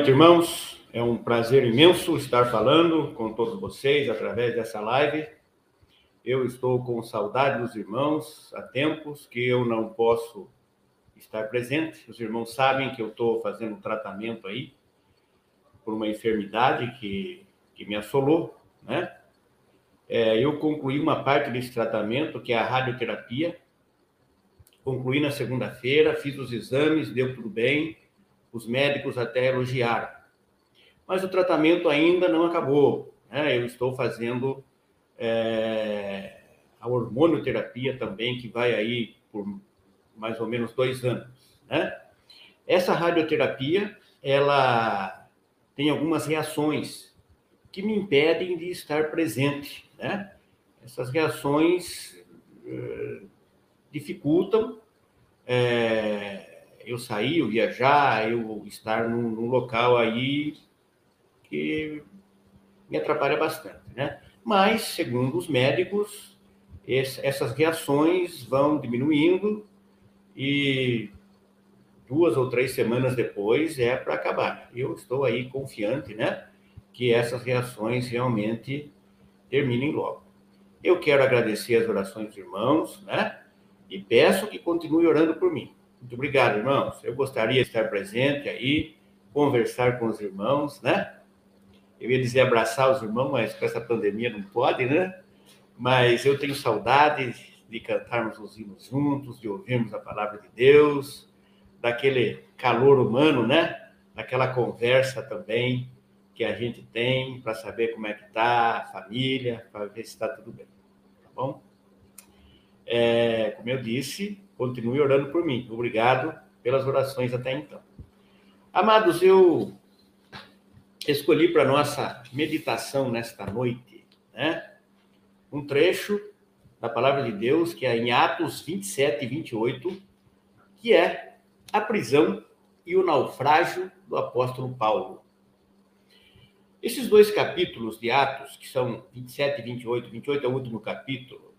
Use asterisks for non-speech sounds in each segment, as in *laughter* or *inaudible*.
noite, irmãos. É um prazer imenso estar falando com todos vocês através dessa live. Eu estou com saudade dos irmãos há tempos que eu não posso estar presente. Os irmãos sabem que eu estou fazendo um tratamento aí por uma enfermidade que, que me assolou, né? É, eu concluí uma parte desse tratamento, que é a radioterapia. Concluí na segunda-feira, fiz os exames, deu tudo bem os médicos até elogiaram. Mas o tratamento ainda não acabou. Né? Eu estou fazendo é, a hormonioterapia também, que vai aí por mais ou menos dois anos. Né? Essa radioterapia, ela tem algumas reações que me impedem de estar presente. Né? Essas reações é, dificultam é, eu sair, eu viajar, eu estar num, num, local aí que me atrapalha bastante, né? Mas, segundo os médicos, esse, essas reações vão diminuindo e duas ou três semanas depois é para acabar. Eu estou aí confiante, né? Que essas reações realmente terminem logo. Eu quero agradecer as orações dos irmãos, né? E peço que continue orando por mim. Muito obrigado, irmãos. Eu gostaria de estar presente aí, conversar com os irmãos, né? Eu ia dizer abraçar os irmãos, mas com essa pandemia não pode, né? Mas eu tenho saudade de cantarmos os hinos juntos, de ouvirmos a palavra de Deus, daquele calor humano, né? Daquela conversa também que a gente tem para saber como é que está a família, para ver se está tudo bem, tá bom? É, como eu disse, Continue orando por mim. Obrigado pelas orações até então. Amados, eu escolhi para nossa meditação nesta noite, né? Um trecho da palavra de Deus que é em Atos 27 e 28, que é a prisão e o naufrágio do apóstolo Paulo. Esses dois capítulos de Atos, que são 27 e 28, 28 é o último capítulo,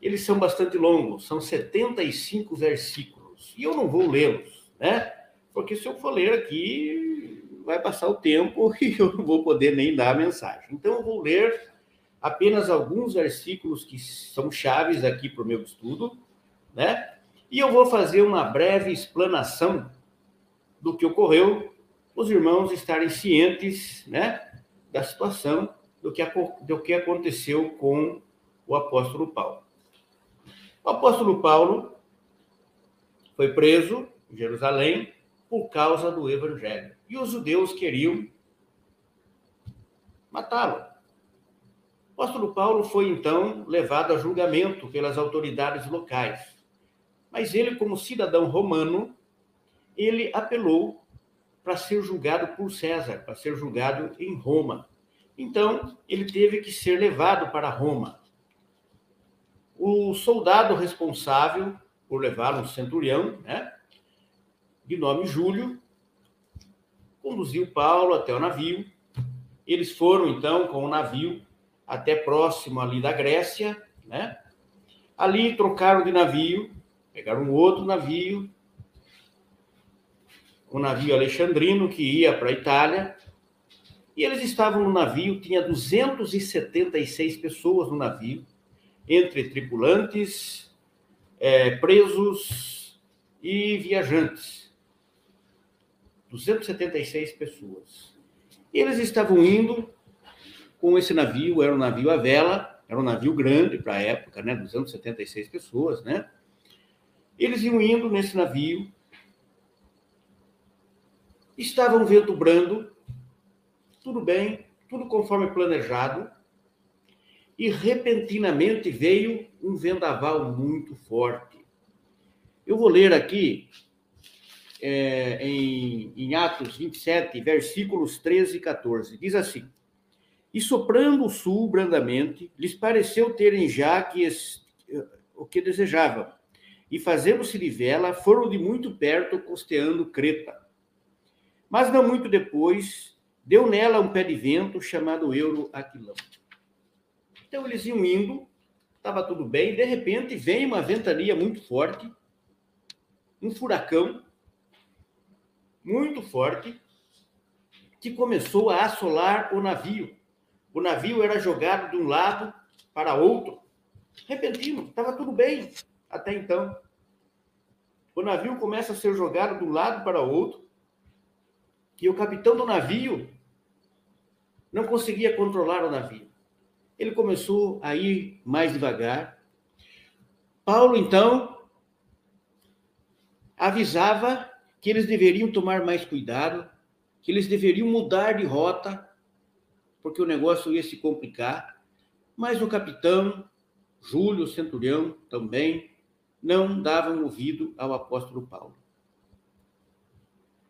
eles são bastante longos, são 75 versículos. E eu não vou lê-los, né? Porque se eu for ler aqui, vai passar o tempo *laughs* e eu não vou poder nem dar a mensagem. Então, eu vou ler apenas alguns versículos que são chaves aqui para o meu estudo, né? E eu vou fazer uma breve explanação do que ocorreu, os irmãos estarem cientes, né, da situação, do que, do que aconteceu com o apóstolo Paulo. O apóstolo Paulo foi preso em Jerusalém por causa do evangelho. E os judeus queriam matá-lo. O apóstolo Paulo foi então levado a julgamento pelas autoridades locais. Mas ele, como cidadão romano, ele apelou para ser julgado por César, para ser julgado em Roma. Então, ele teve que ser levado para Roma o soldado responsável por levá-lo, um centurião, né, de nome Júlio, conduziu Paulo até o navio. Eles foram, então, com o navio até próximo ali da Grécia, né? Ali trocaram de navio, pegaram um outro navio, o navio alexandrino que ia para a Itália, e eles estavam no navio, tinha 276 pessoas no navio, entre tripulantes, é, presos e viajantes. 276 pessoas. Eles estavam indo com esse navio, era um navio à vela, era um navio grande para a época, né? 276 pessoas, né? Eles iam indo nesse navio, estavam vento brando, tudo bem, tudo conforme planejado, e repentinamente veio um vendaval muito forte. Eu vou ler aqui é, em, em Atos 27, versículos 13 e 14. Diz assim: E soprando o sul brandamente, lhes pareceu terem já que es, o que desejavam, e fazendo-se de vela, foram de muito perto costeando Creta. Mas não muito depois, deu nela um pé de vento chamado Euro Aquilão. Então eles iam indo, estava tudo bem, de repente vem uma ventania muito forte, um furacão muito forte, que começou a assolar o navio. O navio era jogado de um lado para outro. Repentino, estava tudo bem até então. O navio começa a ser jogado de um lado para outro. E o capitão do navio não conseguia controlar o navio. Ele começou a ir mais devagar. Paulo, então, avisava que eles deveriam tomar mais cuidado, que eles deveriam mudar de rota, porque o negócio ia se complicar. Mas o capitão, Júlio, centurião, também não davam ouvido ao apóstolo Paulo.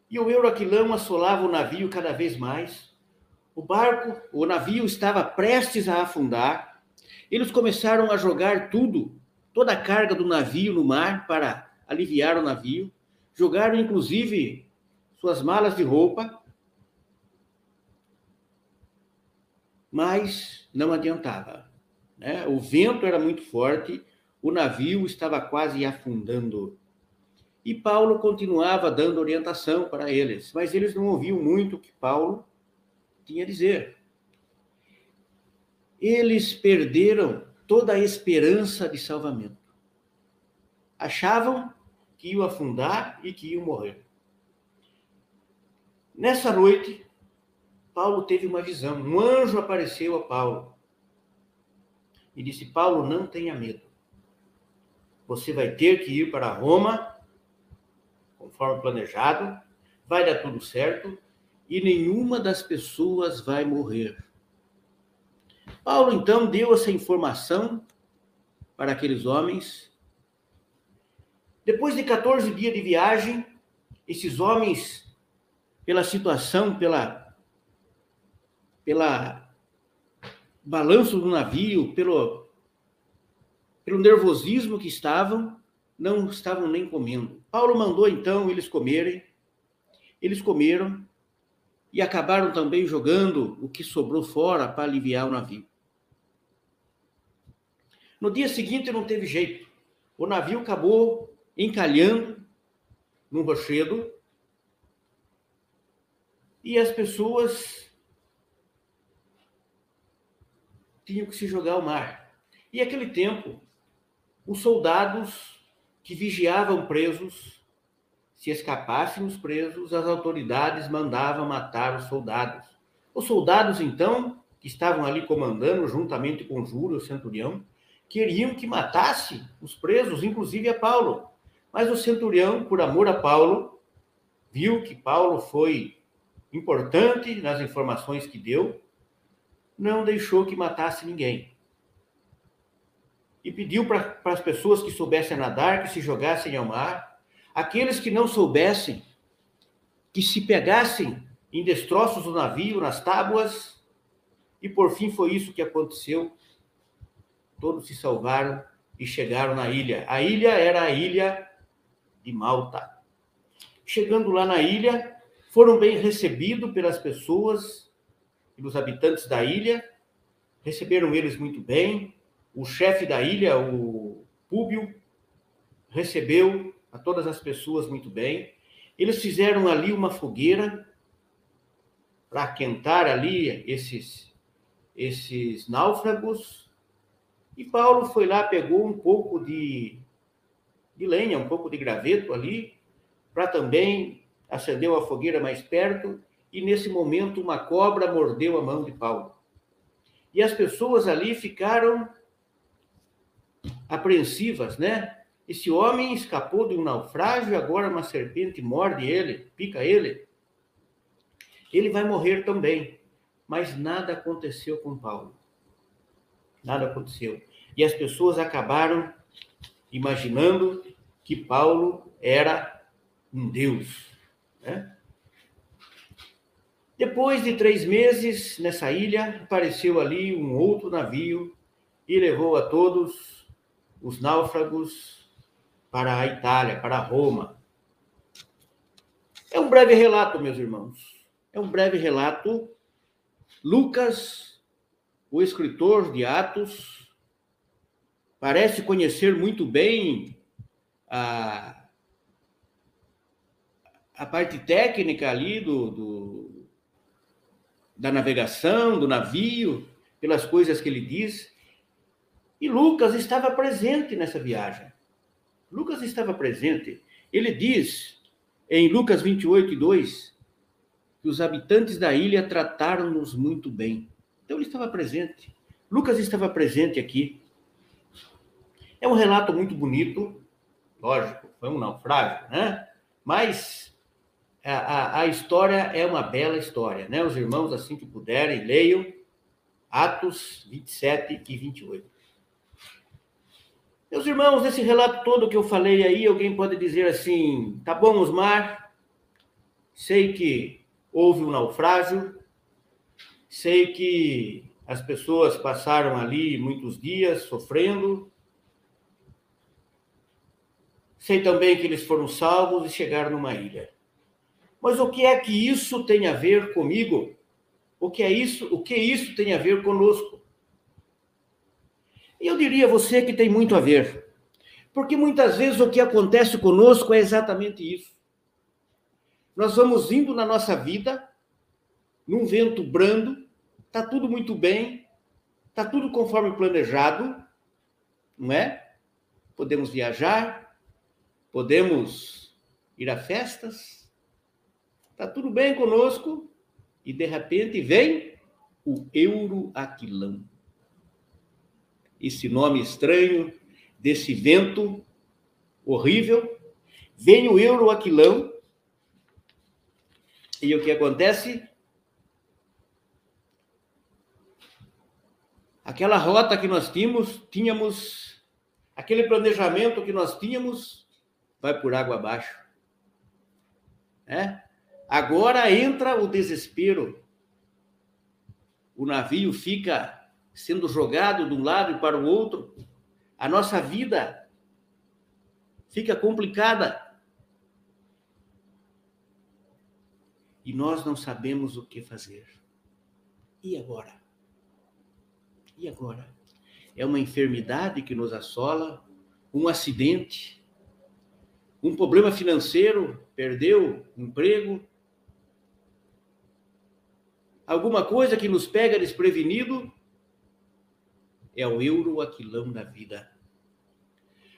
E o Euroaquilão assolava o navio cada vez mais. O barco, o navio estava prestes a afundar. Eles começaram a jogar tudo, toda a carga do navio no mar para aliviar o navio. Jogaram inclusive suas malas de roupa. Mas não adiantava. Né? O vento era muito forte, o navio estava quase afundando. E Paulo continuava dando orientação para eles, mas eles não ouviam muito o que Paulo tinha a dizer. Eles perderam toda a esperança de salvamento. Achavam que iam afundar e que iam morrer. Nessa noite, Paulo teve uma visão. Um anjo apareceu a Paulo e disse: Paulo, não tenha medo. Você vai ter que ir para Roma, conforme planejado, vai dar tudo certo, e nenhuma das pessoas vai morrer. Paulo então deu essa informação para aqueles homens. Depois de 14 dias de viagem, esses homens, pela situação, pela pela balanço do navio, pelo pelo nervosismo que estavam, não estavam nem comendo. Paulo mandou então eles comerem. Eles comeram e acabaram também jogando o que sobrou fora para aliviar o navio. No dia seguinte não teve jeito. O navio acabou encalhando num rochedo e as pessoas tinham que se jogar ao mar. E aquele tempo, os soldados que vigiavam presos se escapassem os presos, as autoridades mandavam matar os soldados. Os soldados, então, que estavam ali comandando, juntamente com Júlio, o centurião, queriam que matasse os presos, inclusive a Paulo. Mas o centurião, por amor a Paulo, viu que Paulo foi importante nas informações que deu, não deixou que matasse ninguém. E pediu para as pessoas que soubessem nadar que se jogassem ao mar aqueles que não soubessem, que se pegassem em destroços do navio, nas tábuas, e por fim foi isso que aconteceu. Todos se salvaram e chegaram na ilha. A ilha era a ilha de Malta. Chegando lá na ilha, foram bem recebidos pelas pessoas, pelos habitantes da ilha, receberam eles muito bem. O chefe da ilha, o Públio, recebeu a todas as pessoas muito bem. Eles fizeram ali uma fogueira para aquentar ali esses esses náufragos. E Paulo foi lá, pegou um pouco de, de lenha, um pouco de graveto ali, para também acender a fogueira mais perto. E nesse momento, uma cobra mordeu a mão de Paulo. E as pessoas ali ficaram apreensivas, né? Esse homem escapou de um naufrágio, agora uma serpente morde ele, pica ele. Ele vai morrer também. Mas nada aconteceu com Paulo. Nada aconteceu. E as pessoas acabaram imaginando que Paulo era um Deus. Né? Depois de três meses nessa ilha, apareceu ali um outro navio e levou a todos os náufragos para a Itália, para Roma. É um breve relato, meus irmãos. É um breve relato. Lucas, o escritor de Atos, parece conhecer muito bem a, a parte técnica ali do, do, da navegação, do navio, pelas coisas que ele diz. E Lucas estava presente nessa viagem. Lucas estava presente. Ele diz em Lucas 28, 2, que os habitantes da ilha trataram-nos muito bem. Então ele estava presente. Lucas estava presente aqui. É um relato muito bonito, lógico, foi um naufrágio, né? Mas a, a, a, história é uma bela história, né? Os irmãos, assim que puderem, leiam Atos 27 e 28. Meus irmãos, nesse relato todo que eu falei aí, alguém pode dizer assim: tá bom, Osmar, sei que houve um naufrágio, sei que as pessoas passaram ali muitos dias sofrendo, sei também que eles foram salvos e chegaram numa ilha. Mas o que é que isso tem a ver comigo? O que é isso? O que isso tem a ver conosco? E eu diria a você que tem muito a ver. Porque muitas vezes o que acontece conosco é exatamente isso. Nós vamos indo na nossa vida, num vento brando, tá tudo muito bem, tá tudo conforme planejado, não é? Podemos viajar, podemos ir a festas, Está tudo bem conosco e de repente vem o Euroaquilão. Esse nome estranho desse vento horrível. Vem o Euroaquilão e o que acontece? Aquela rota que nós tínhamos, tínhamos aquele planejamento que nós tínhamos, vai por água abaixo. É? Agora entra o desespero. O navio fica sendo jogado de um lado para o outro. A nossa vida fica complicada. E nós não sabemos o que fazer. E agora? E agora? É uma enfermidade que nos assola, um acidente, um problema financeiro, perdeu emprego, alguma coisa que nos pega desprevenido, é o euro aquilão da vida.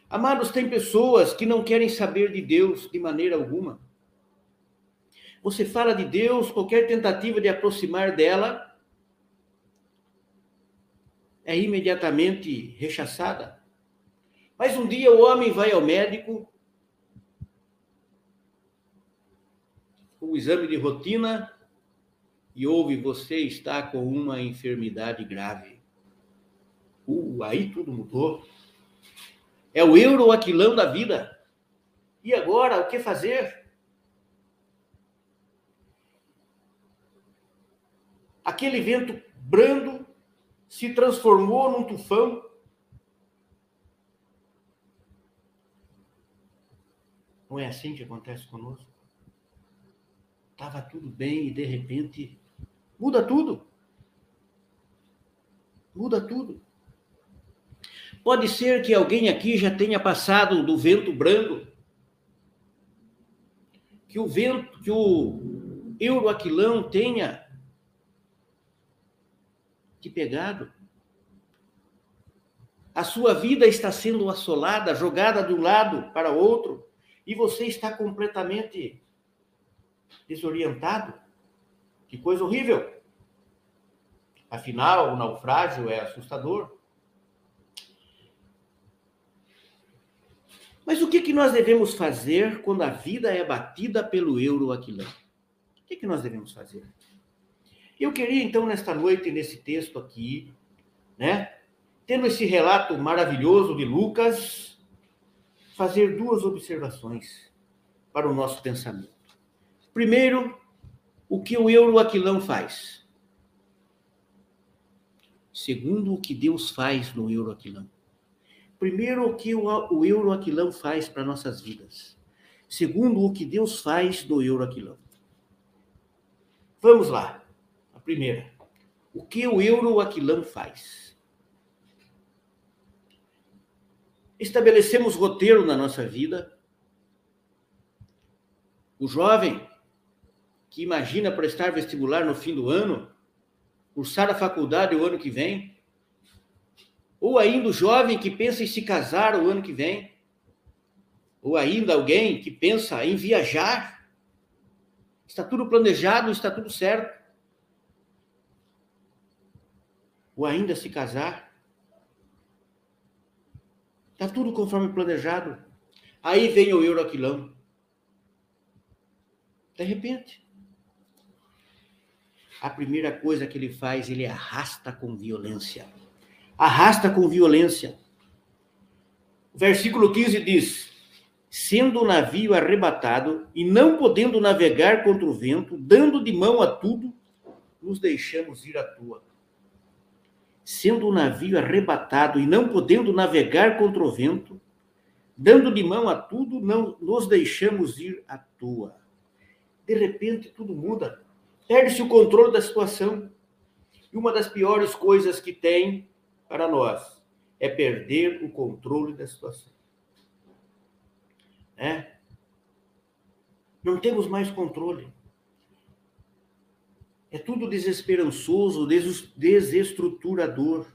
Amados, tem pessoas que não querem saber de Deus de maneira alguma. Você fala de Deus, qualquer tentativa de aproximar dela é imediatamente rechaçada. Mas um dia o homem vai ao médico, o exame de rotina e ouve você está com uma enfermidade grave. Uh, aí tudo mudou. É o euro aquilão da vida. E agora, o que fazer? Aquele vento brando se transformou num tufão. Não é assim que acontece conosco? Estava tudo bem e de repente Muda tudo. Muda tudo. Pode ser que alguém aqui já tenha passado do vento brando, que o vento, que o euroaquilão tenha te pegado. A sua vida está sendo assolada, jogada de um lado para outro, e você está completamente desorientado. Que coisa horrível. Afinal, o naufrágio é assustador. Mas o que, que nós devemos fazer quando a vida é batida pelo euro aquilão? O que, que nós devemos fazer? Eu queria, então, nesta noite, nesse texto aqui, né, tendo esse relato maravilhoso de Lucas, fazer duas observações para o nosso pensamento. Primeiro, o que o euroaquilão faz? Segundo o que Deus faz no euroaquilão. Primeiro, o que o euroaquilão faz para nossas vidas. Segundo, o que Deus faz no euroaquilão. Vamos lá. A primeira. O que o euroaquilão faz? Estabelecemos roteiro na nossa vida. O jovem que imagina prestar vestibular no fim do ano, cursar a faculdade o ano que vem, ou ainda o jovem que pensa em se casar o ano que vem, ou ainda alguém que pensa em viajar. Está tudo planejado, está tudo certo. Ou ainda se casar. Está tudo conforme planejado. Aí vem o euroquilão. De repente, a primeira coisa que ele faz, ele arrasta com violência. Arrasta com violência. Versículo 15 diz: Sendo o navio arrebatado e não podendo navegar contra o vento, dando de mão a tudo, nos deixamos ir à tua. Sendo o navio arrebatado e não podendo navegar contra o vento, dando de mão a tudo, não nos deixamos ir à toa. De repente tudo muda. Perde-se o controle da situação. E uma das piores coisas que tem para nós é perder o controle da situação. É? Não temos mais controle. É tudo desesperançoso, desestruturador.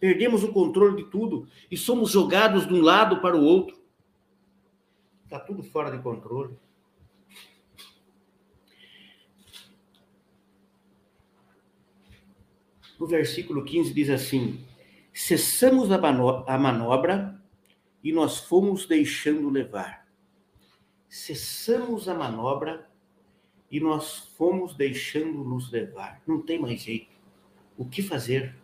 Perdemos o controle de tudo e somos jogados de um lado para o outro. Está tudo fora de controle. No versículo 15 diz assim: Cessamos a manobra e nós fomos deixando levar. Cessamos a manobra e nós fomos deixando nos levar. Não tem mais jeito. O que fazer?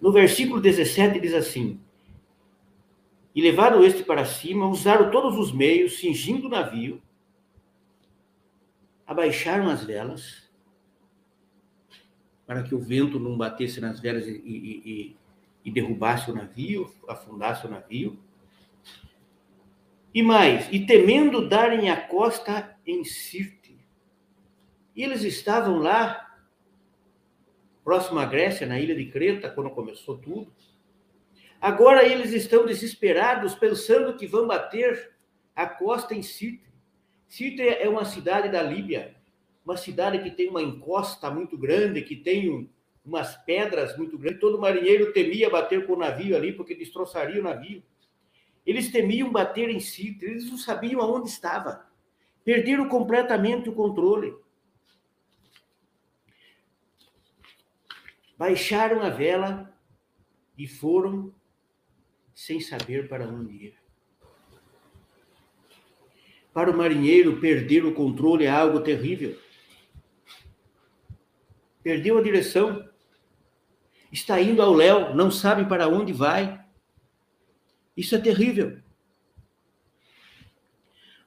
No versículo 17 diz assim: E levaram este para cima, usaram todos os meios, cingindo o navio, abaixaram as velas para que o vento não batesse nas velas e, e, e, derrubasse o navio, afundasse o navio. E mais, e temendo darem a costa em Sirte. E eles estavam lá, próximo à Grécia, na ilha de Creta, quando começou tudo. Agora eles estão desesperados, pensando que vão bater a costa em Sirte. Sirte é uma cidade da Líbia, uma cidade que tem uma encosta muito grande, que tem um, umas pedras muito grandes. Todo marinheiro temia bater com o navio ali, porque destroçaria o navio. Eles temiam bater em si, eles não sabiam aonde estava. Perderam completamente o controle. Baixaram a vela e foram sem saber para onde ir. Para o marinheiro, perder o controle é algo terrível perdeu a direção, está indo ao léu, não sabe para onde vai. Isso é terrível.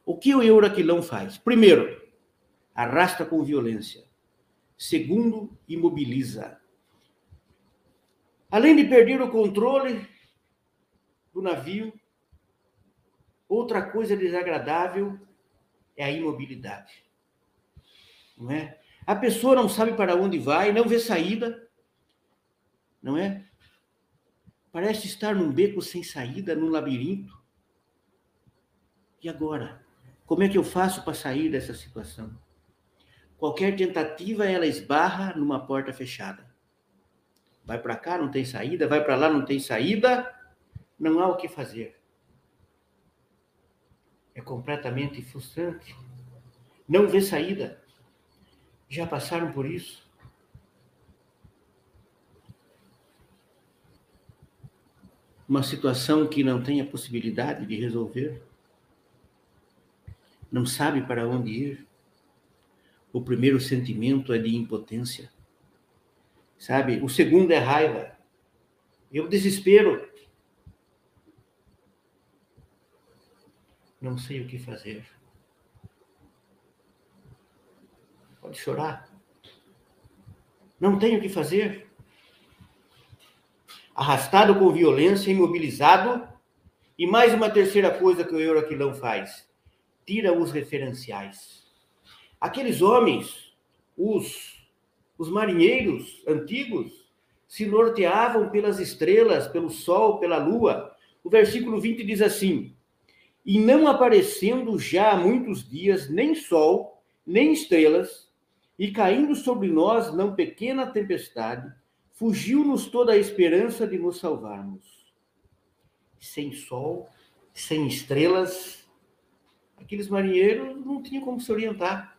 O que o Euraquilão faz? Primeiro, arrasta com violência. Segundo, imobiliza. Além de perder o controle do navio, outra coisa desagradável é a imobilidade. Não é? A pessoa não sabe para onde vai, não vê saída, não é? Parece estar num beco sem saída, num labirinto. E agora? Como é que eu faço para sair dessa situação? Qualquer tentativa, ela esbarra numa porta fechada. Vai para cá, não tem saída, vai para lá, não tem saída, não há o que fazer. É completamente frustrante. Não vê saída. Já passaram por isso? Uma situação que não tem a possibilidade de resolver? Não sabe para onde ir? O primeiro sentimento é de impotência. Sabe? O segundo é raiva. E o desespero. Não sei o que fazer. Pode chorar. Não tem o que fazer. Arrastado com violência, imobilizado. E mais uma terceira coisa que o Euroquilão faz: tira os referenciais. Aqueles homens, os, os marinheiros antigos, se norteavam pelas estrelas, pelo sol, pela lua. O versículo 20 diz assim: E não aparecendo já há muitos dias nem sol, nem estrelas, E caindo sobre nós não pequena tempestade, fugiu-nos toda a esperança de nos salvarmos. Sem sol, sem estrelas, aqueles marinheiros não tinham como se orientar.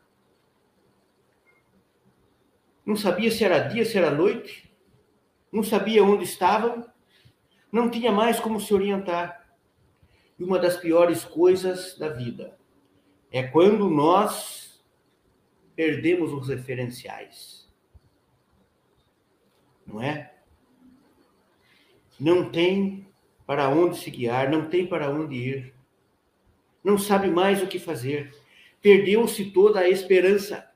Não sabia se era dia, se era noite, não sabia onde estavam, não tinha mais como se orientar. E uma das piores coisas da vida é quando nós perdemos os referenciais. Não é? Não tem para onde se guiar, não tem para onde ir. Não sabe mais o que fazer. Perdeu-se toda a esperança.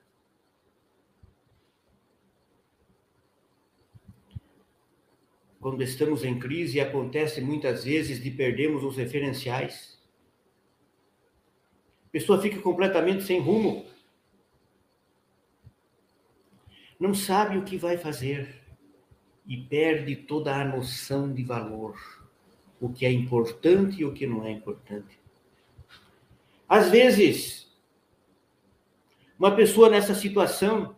Quando estamos em crise, acontece muitas vezes de perdermos os referenciais pessoa fica completamente sem rumo. Não sabe o que vai fazer e perde toda a noção de valor, o que é importante e o que não é importante. Às vezes, uma pessoa nessa situação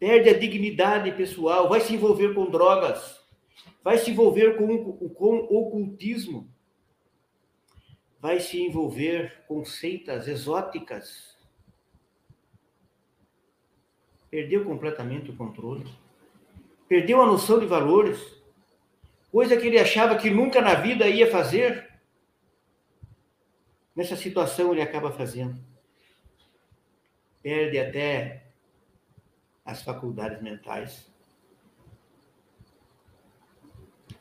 perde a dignidade pessoal, vai se envolver com drogas, vai se envolver com, com ocultismo, vai se envolver com seitas exóticas. Perdeu completamente o controle. Perdeu a noção de valores. Coisa que ele achava que nunca na vida ia fazer. Nessa situação ele acaba fazendo. Perde até as faculdades mentais.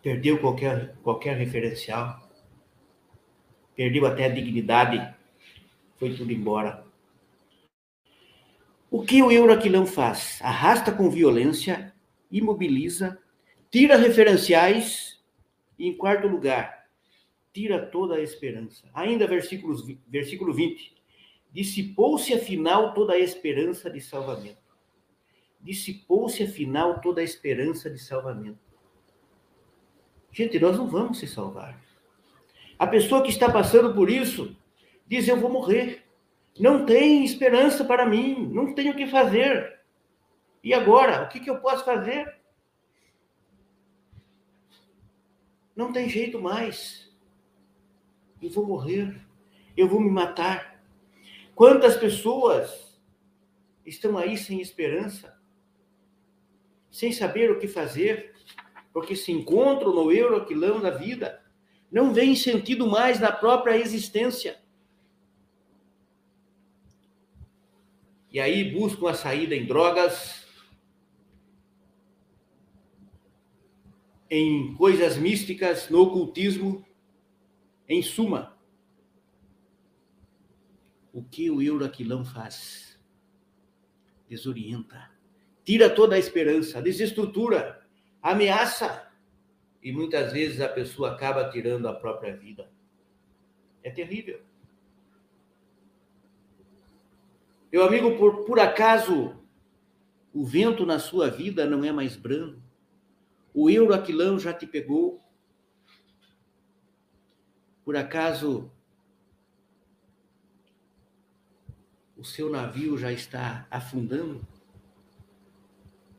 Perdeu qualquer, qualquer referencial perdeu até a dignidade, foi tudo embora. O que o Euraquilão faz? Arrasta com violência, imobiliza, tira referenciais e, em quarto lugar, tira toda a esperança. Ainda versículos, versículo 20. Dissipou-se afinal toda a esperança de salvamento. Dissipou-se afinal toda a esperança de salvamento. Gente, nós não vamos se salvar. A pessoa que está passando por isso diz: Eu vou morrer. Não tem esperança para mim. Não tenho o que fazer. E agora? O que, que eu posso fazer? Não tem jeito mais. Eu vou morrer. Eu vou me matar. Quantas pessoas estão aí sem esperança? Sem saber o que fazer? Porque se encontram no euroquilão da vida não veem sentido mais na própria existência. E aí buscam a saída em drogas, em coisas místicas, no ocultismo, em suma. O que o Euraquilão faz? Desorienta, tira toda a esperança, desestrutura, ameaça e muitas vezes a pessoa acaba tirando a própria vida. É terrível. Meu amigo, por, por acaso o vento na sua vida não é mais brando? O euroaquilão já te pegou? Por acaso o seu navio já está afundando?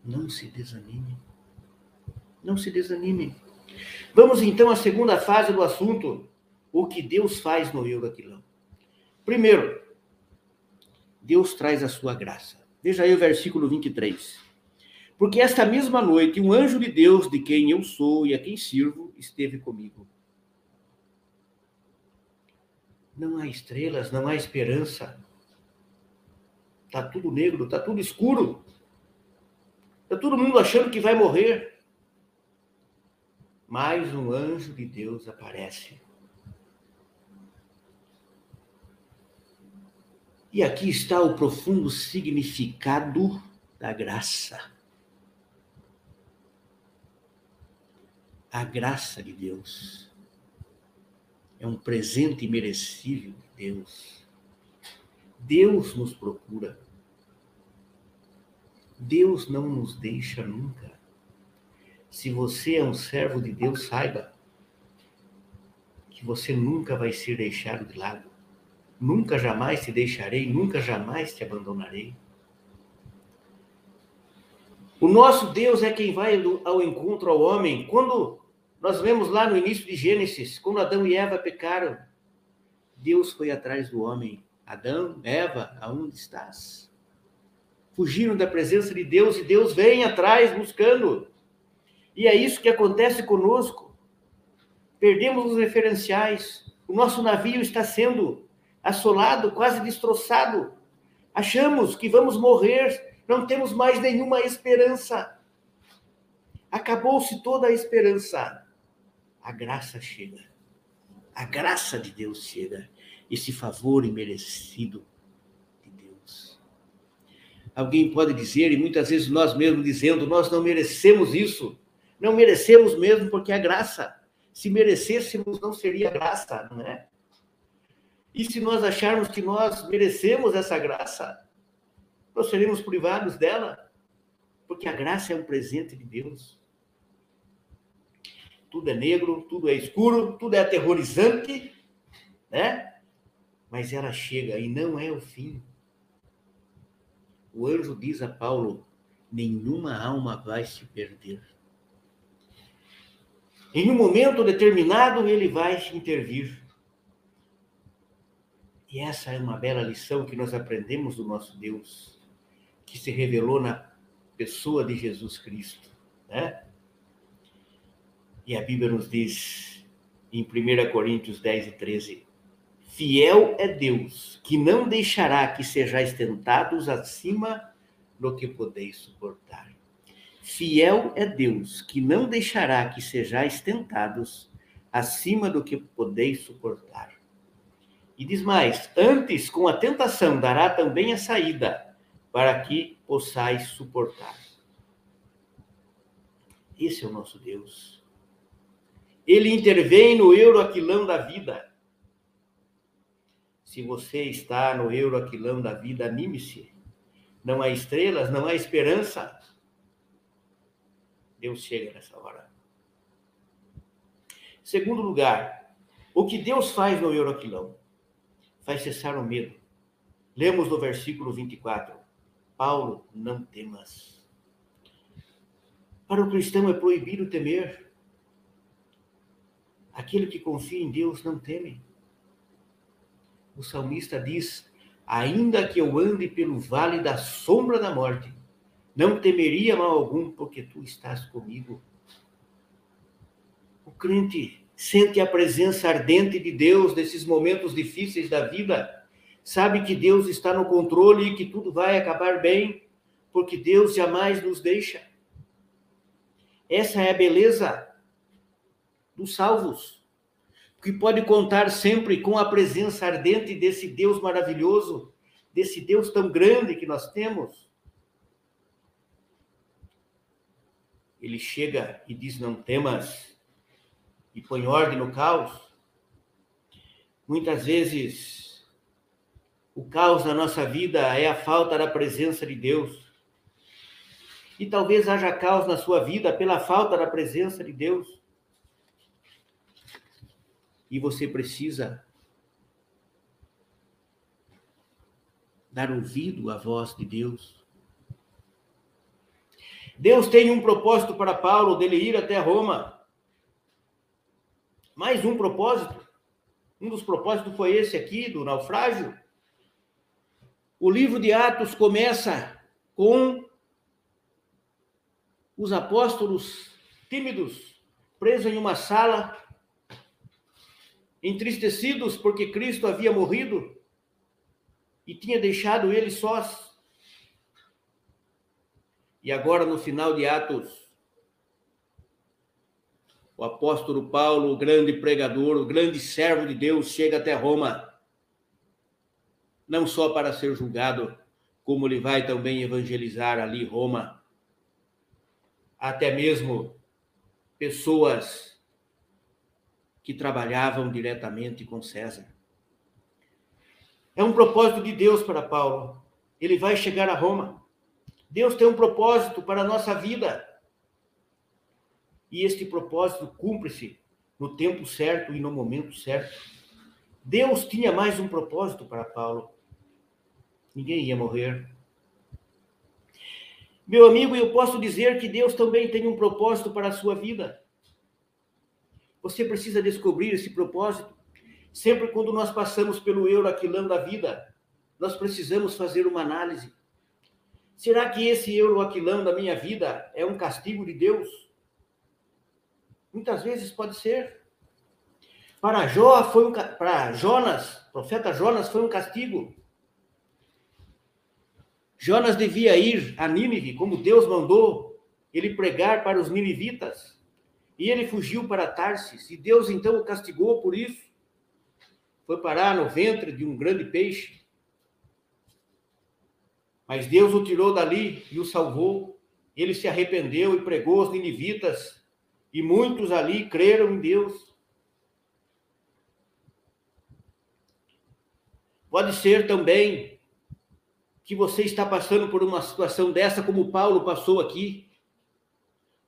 Não se desanime. Não se desanime. Vamos então à segunda fase do assunto, o que Deus faz no Euroquilão. Primeiro, Deus traz a sua graça. Veja aí o versículo 23. Porque esta mesma noite um anjo de Deus, de quem eu sou e a quem sirvo, esteve comigo. Não há estrelas, não há esperança. Está tudo negro, está tudo escuro. Está todo mundo achando que vai morrer mais um anjo de Deus aparece. E aqui está o profundo significado da graça. A graça de Deus é um presente imerecível de Deus. Deus nos procura. Deus não nos deixa nunca. Se você é um servo de Deus, saiba que você nunca vai ser deixado de lado. Nunca jamais te deixarei, nunca jamais te abandonarei. O nosso Deus é quem vai ao encontro ao homem. Quando nós vemos lá no início de Gênesis, quando Adão e Eva pecaram, Deus foi atrás do homem. Adão, Eva, aonde estás? Fugiram da presença de Deus e Deus vem atrás buscando. E é isso que acontece conosco. Perdemos os referenciais. O nosso navio está sendo assolado, quase destroçado. Achamos que vamos morrer, não temos mais nenhuma esperança. Acabou-se toda a esperança. A graça chega. A graça de Deus chega. Esse favor imerecido de Deus. Alguém pode dizer, e muitas vezes nós mesmos dizendo, nós não merecemos isso. Não merecemos mesmo porque é graça. Se merecêssemos, não seria graça, não é? E se nós acharmos que nós merecemos essa graça, nós seremos privados dela, porque a graça é um presente de Deus. Tudo é negro, tudo é escuro, tudo é aterrorizante, né? Mas ela chega e não é o fim. O anjo diz a Paulo: nenhuma alma vai se perder. Em um momento determinado, ele vai intervir. E essa é uma bela lição que nós aprendemos do nosso Deus, que se revelou na pessoa de Jesus Cristo, né? E a Bíblia nos diz em 1 Coríntios 10 e 13: Fiel é Deus, que não deixará que sejais tentados acima do que podeis suportar. Fiel é Deus, que não deixará que sejais tentados acima do que podeis suportar. E diz mais: antes, com a tentação, dará também a saída, para que possais suportar. Esse é o nosso Deus. Ele intervém no euroaquilão da vida. Se você está no euroaquilão da vida, anime-se. Não há estrelas, não há esperança. Deus chega nessa hora. Segundo lugar, o que Deus faz no euroaquilão? Vai cessar o medo. Lemos no versículo 24: Paulo, não temas. Para o cristão é proibido temer. Aquele que confia em Deus não teme. O salmista diz: Ainda que eu ande pelo vale da sombra da morte, não temeria mal algum, porque tu estás comigo. O crente sente a presença ardente de Deus nesses momentos difíceis da vida, sabe que Deus está no controle e que tudo vai acabar bem, porque Deus jamais nos deixa. Essa é a beleza dos salvos, que pode contar sempre com a presença ardente desse Deus maravilhoso, desse Deus tão grande que nós temos. Ele chega e diz: Não temas, e põe ordem no caos. Muitas vezes, o caos na nossa vida é a falta da presença de Deus. E talvez haja caos na sua vida pela falta da presença de Deus. E você precisa dar ouvido à voz de Deus. Deus tem um propósito para Paulo dele ir até Roma. Mais um propósito. Um dos propósitos foi esse aqui, do naufrágio. O livro de Atos começa com os apóstolos tímidos, presos em uma sala, entristecidos porque Cristo havia morrido e tinha deixado eles sós. E agora, no final de Atos, o apóstolo Paulo, o grande pregador, o grande servo de Deus, chega até Roma, não só para ser julgado, como ele vai também evangelizar ali Roma. Até mesmo pessoas que trabalhavam diretamente com César. É um propósito de Deus para Paulo. Ele vai chegar a Roma. Deus tem um propósito para a nossa vida. E este propósito cumpre-se no tempo certo e no momento certo. Deus tinha mais um propósito para Paulo. Ninguém ia morrer. Meu amigo, eu posso dizer que Deus também tem um propósito para a sua vida. Você precisa descobrir esse propósito. Sempre quando nós passamos pelo euroaquilão da vida, nós precisamos fazer uma análise. Será que esse euroaquilão da minha vida é um castigo de Deus? Muitas vezes pode ser. Para Jó foi um, para Jonas, profeta Jonas foi um castigo. Jonas devia ir a Nínive, como Deus mandou ele pregar para os ninivitas. E ele fugiu para Tarsis, e Deus então o castigou por isso. Foi parar no ventre de um grande peixe. Mas Deus o tirou dali e o salvou. Ele se arrependeu e pregou aos ninivitas, e muitos ali creram em Deus. Pode ser também que você está passando por uma situação dessa, como Paulo passou aqui,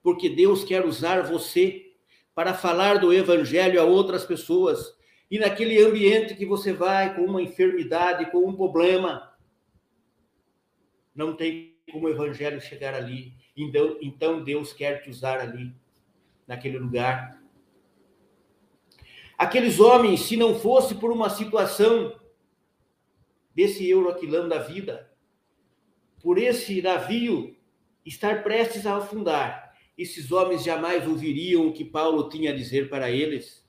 porque Deus quer usar você para falar do evangelho a outras pessoas. E naquele ambiente que você vai com uma enfermidade, com um problema, não tem como o evangelho chegar ali. Então, então Deus quer te usar ali, naquele lugar. Aqueles homens, se não fosse por uma situação desse euroquilão da vida, por esse navio estar prestes a afundar, esses homens jamais ouviriam o que Paulo tinha a dizer para eles.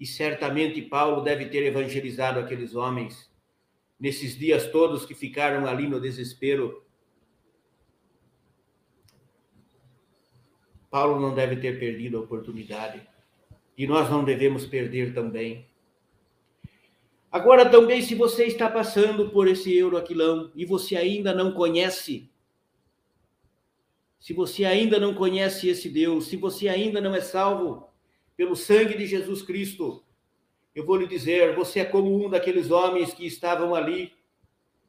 E certamente Paulo deve ter evangelizado aqueles homens nesses dias todos que ficaram ali no desespero. Paulo não deve ter perdido a oportunidade. E nós não devemos perder também. Agora, também, se você está passando por esse euroaquilão e você ainda não conhece, se você ainda não conhece esse Deus, se você ainda não é salvo pelo sangue de Jesus Cristo, eu vou lhe dizer, você é como um daqueles homens que estavam ali,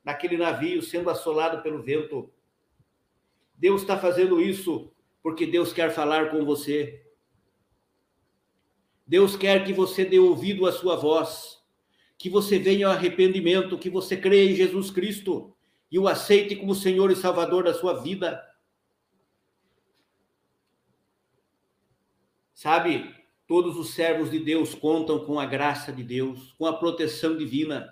naquele navio, sendo assolado pelo vento. Deus está fazendo isso porque Deus quer falar com você. Deus quer que você dê ouvido à sua voz que você venha ao arrependimento, que você creia em Jesus Cristo e o aceite como Senhor e Salvador da sua vida. Sabe, todos os servos de Deus contam com a graça de Deus, com a proteção divina.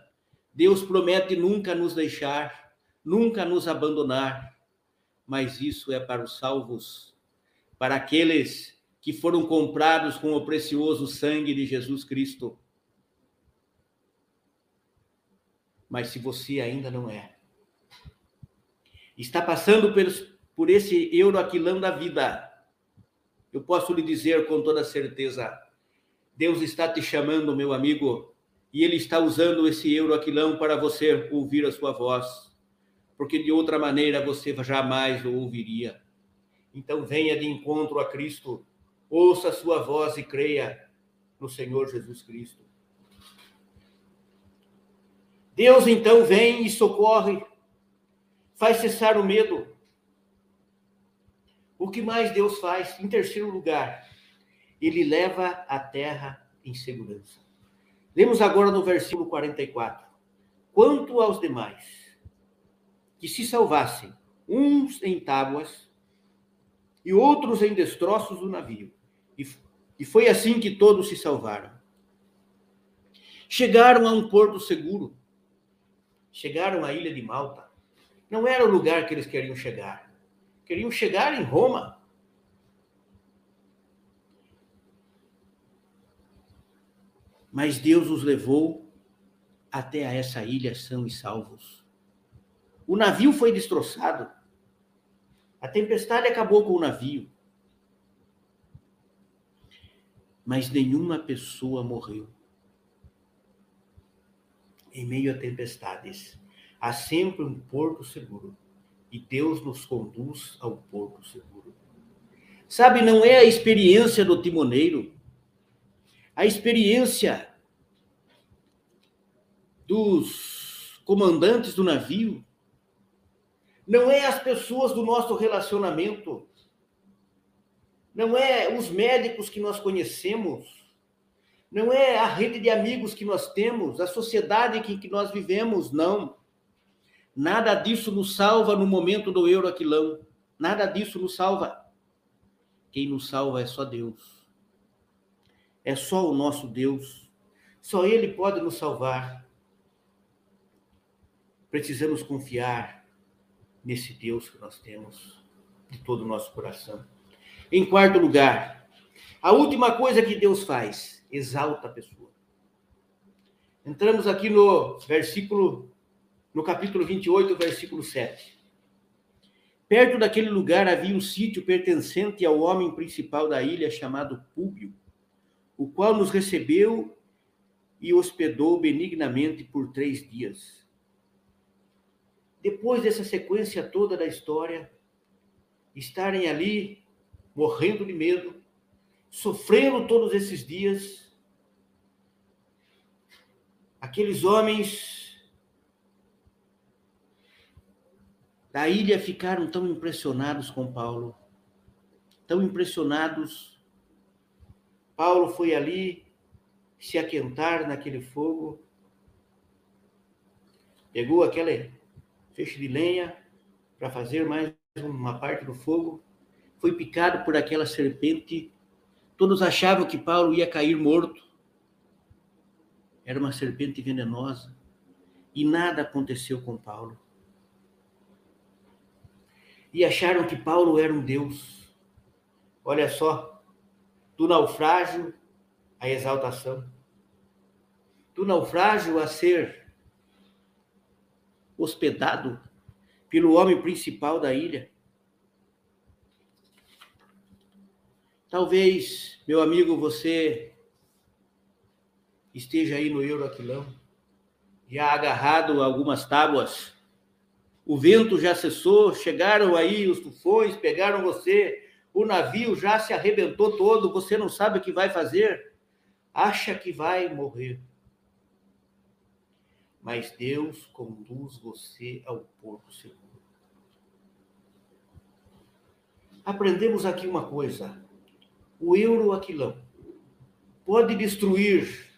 Deus promete nunca nos deixar, nunca nos abandonar, mas isso é para os salvos, para aqueles que foram comprados com o precioso sangue de Jesus Cristo. Mas se você ainda não é, está passando por esse euroaquilão da vida, eu posso lhe dizer com toda certeza: Deus está te chamando, meu amigo, e Ele está usando esse euroaquilão para você ouvir a sua voz, porque de outra maneira você jamais o ouviria. Então venha de encontro a Cristo, ouça a sua voz e creia no Senhor Jesus Cristo. Deus então vem e socorre, faz cessar o medo. O que mais Deus faz? Em terceiro lugar, ele leva a terra em segurança. Lemos agora no versículo 44. Quanto aos demais, que se salvassem, uns em tábuas e outros em destroços do navio. E foi assim que todos se salvaram. Chegaram a um porto seguro chegaram à ilha de Malta. Não era o lugar que eles queriam chegar. Queriam chegar em Roma. Mas Deus os levou até a essa ilha são e salvos. O navio foi destroçado. A tempestade acabou com o navio. Mas nenhuma pessoa morreu em meio a tempestades. Há sempre um porto seguro e Deus nos conduz ao porto seguro. Sabe, não é a experiência do timoneiro, a experiência dos comandantes do navio, não é as pessoas do nosso relacionamento, não é os médicos que nós conhecemos, não é a rede de amigos que nós temos, a sociedade que, que nós vivemos, não. Nada disso nos salva no momento do euroaquilão. Nada disso nos salva. Quem nos salva é só Deus. É só o nosso Deus. Só Ele pode nos salvar. Precisamos confiar nesse Deus que nós temos de todo o nosso coração. Em quarto lugar, a última coisa que Deus faz, exalta a pessoa. Entramos aqui no versículo, no capítulo 28, versículo 7. Perto daquele lugar havia um sítio pertencente ao homem principal da ilha, chamado Públio, o qual nos recebeu e hospedou benignamente por três dias. Depois dessa sequência toda da história, estarem ali morrendo de medo, sofrendo todos esses dias, aqueles homens da ilha ficaram tão impressionados com Paulo, tão impressionados. Paulo foi ali se aquentar naquele fogo, pegou aquele feixe de lenha para fazer mais uma parte do fogo, foi picado por aquela serpente. Todos achavam que Paulo ia cair morto. Era uma serpente venenosa. E nada aconteceu com Paulo. E acharam que Paulo era um Deus. Olha só, do naufrágio à exaltação. Do naufrágio a ser hospedado pelo homem principal da ilha. Talvez, meu amigo, você esteja aí no Euroaquilão, já agarrado algumas tábuas. O vento já cessou, chegaram aí os tufões, pegaram você, o navio já se arrebentou todo, você não sabe o que vai fazer, acha que vai morrer. Mas Deus conduz você ao porto seguro. Aprendemos aqui uma coisa o euroaquilão pode destruir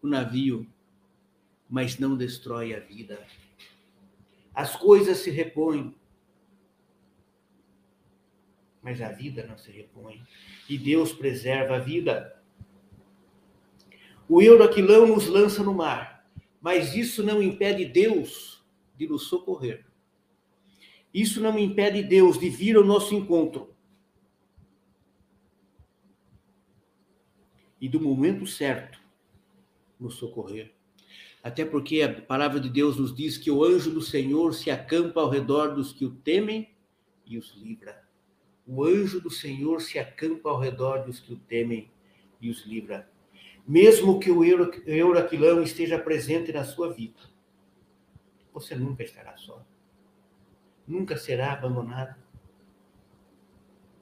o navio, mas não destrói a vida. As coisas se repõem, mas a vida não se repõe. E Deus preserva a vida. O euroaquilão nos lança no mar, mas isso não impede Deus de nos socorrer. Isso não impede Deus de vir ao nosso encontro e do momento certo nos socorrer. Até porque a palavra de Deus nos diz que o anjo do Senhor se acampa ao redor dos que o temem e os livra. O anjo do Senhor se acampa ao redor dos que o temem e os livra. Mesmo que o Euraquilão esteja presente na sua vida, você nunca estará só. Nunca será abandonado.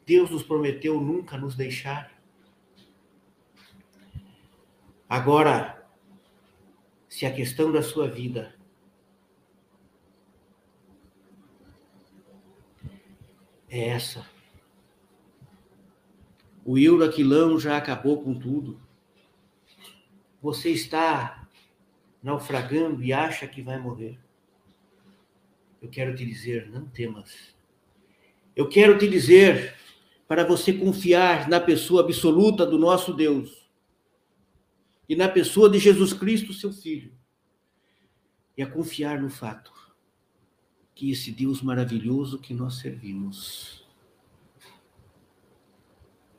Deus nos prometeu nunca nos deixar. Agora, se a questão da sua vida é essa, o Euraquilão já acabou com tudo. Você está naufragando e acha que vai morrer. Eu quero te dizer, não temas. Eu quero te dizer para você confiar na pessoa absoluta do nosso Deus e na pessoa de Jesus Cristo, seu Filho, e a confiar no fato que esse Deus maravilhoso que nós servimos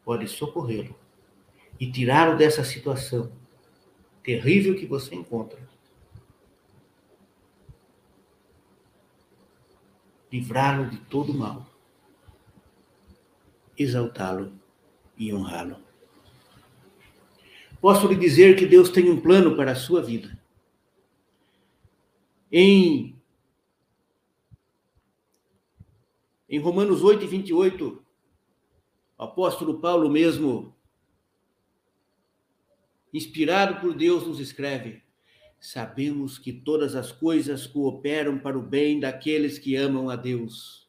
pode socorrê-lo e tirá-lo dessa situação terrível que você encontra. Livrá-lo de todo mal, exaltá-lo e honrá-lo. Posso lhe dizer que Deus tem um plano para a sua vida. Em, em Romanos 8, 28, o apóstolo Paulo mesmo, inspirado por Deus, nos escreve: Sabemos que todas as coisas cooperam para o bem daqueles que amam a Deus,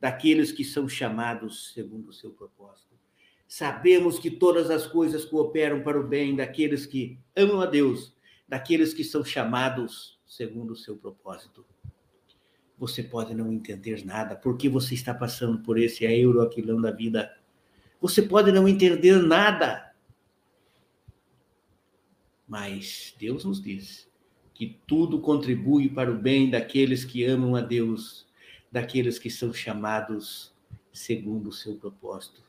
daqueles que são chamados segundo o seu propósito. Sabemos que todas as coisas cooperam para o bem daqueles que amam a Deus, daqueles que são chamados segundo o seu propósito. Você pode não entender nada, porque você está passando por esse euroaquilão da vida. Você pode não entender nada. Mas Deus nos diz que tudo contribui para o bem daqueles que amam a Deus, daqueles que são chamados segundo o seu propósito.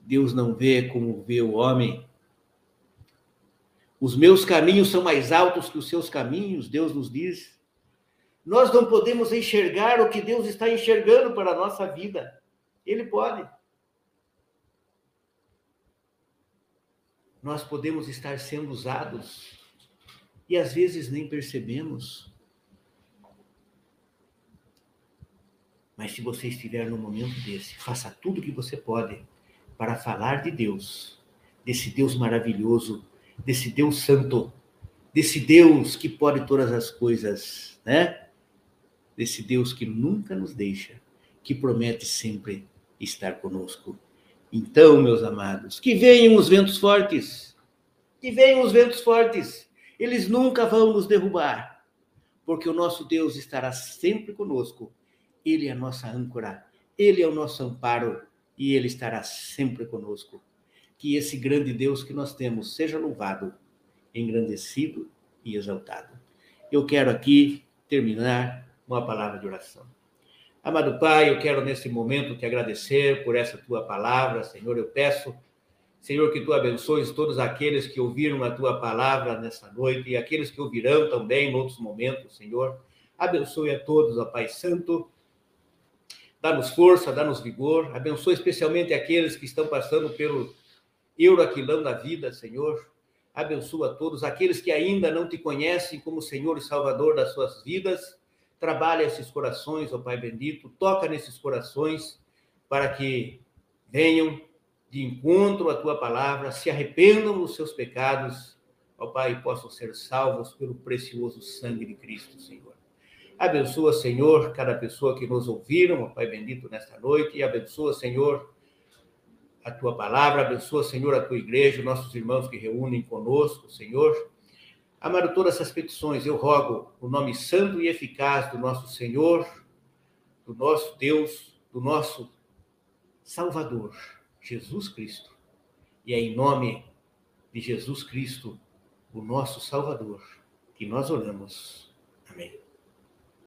Deus não vê como vê o homem. Os meus caminhos são mais altos que os seus caminhos, Deus nos diz. Nós não podemos enxergar o que Deus está enxergando para a nossa vida. Ele pode. Nós podemos estar sendo usados e às vezes nem percebemos. Mas se você estiver no momento desse, faça tudo o que você pode para falar de Deus, desse Deus maravilhoso, desse Deus santo, desse Deus que pode todas as coisas, né? Desse Deus que nunca nos deixa, que promete sempre estar conosco. Então, meus amados, que venham os ventos fortes, que venham os ventos fortes, eles nunca vão nos derrubar, porque o nosso Deus estará sempre conosco. Ele é a nossa âncora, ele é o nosso amparo e ele estará sempre conosco. Que esse grande Deus que nós temos seja louvado, engrandecido e exaltado. Eu quero aqui terminar uma palavra de oração. Amado Pai, eu quero nesse momento te agradecer por essa tua palavra, Senhor. Eu peço Senhor, que tu abençoes todos aqueles que ouviram a tua palavra nessa noite e aqueles que ouvirão também em outros momentos, Senhor. Abençoe a todos, ó Pai Santo. Dá-nos força, dá-nos vigor. Abençoe especialmente aqueles que estão passando pelo euroaquilão da vida, Senhor. Abençoa todos aqueles que ainda não te conhecem como Senhor e Salvador das suas vidas. Trabalha esses corações, ó Pai bendito. Toca nesses corações para que venham de encontro à tua palavra, se arrependam dos seus pecados, ó Pai, e possam ser salvos pelo precioso sangue de Cristo, Senhor. Abençoa, Senhor, cada pessoa que nos ouviram, ó Pai bendito, nesta noite, e abençoa, Senhor, a tua palavra, abençoa, Senhor, a tua igreja, nossos irmãos que reúnem conosco, Senhor. Amado todas essas petições, eu rogo o nome santo e eficaz do nosso Senhor, do nosso Deus, do nosso Salvador Jesus Cristo. E é em nome de Jesus Cristo, o nosso Salvador, que nós oramos.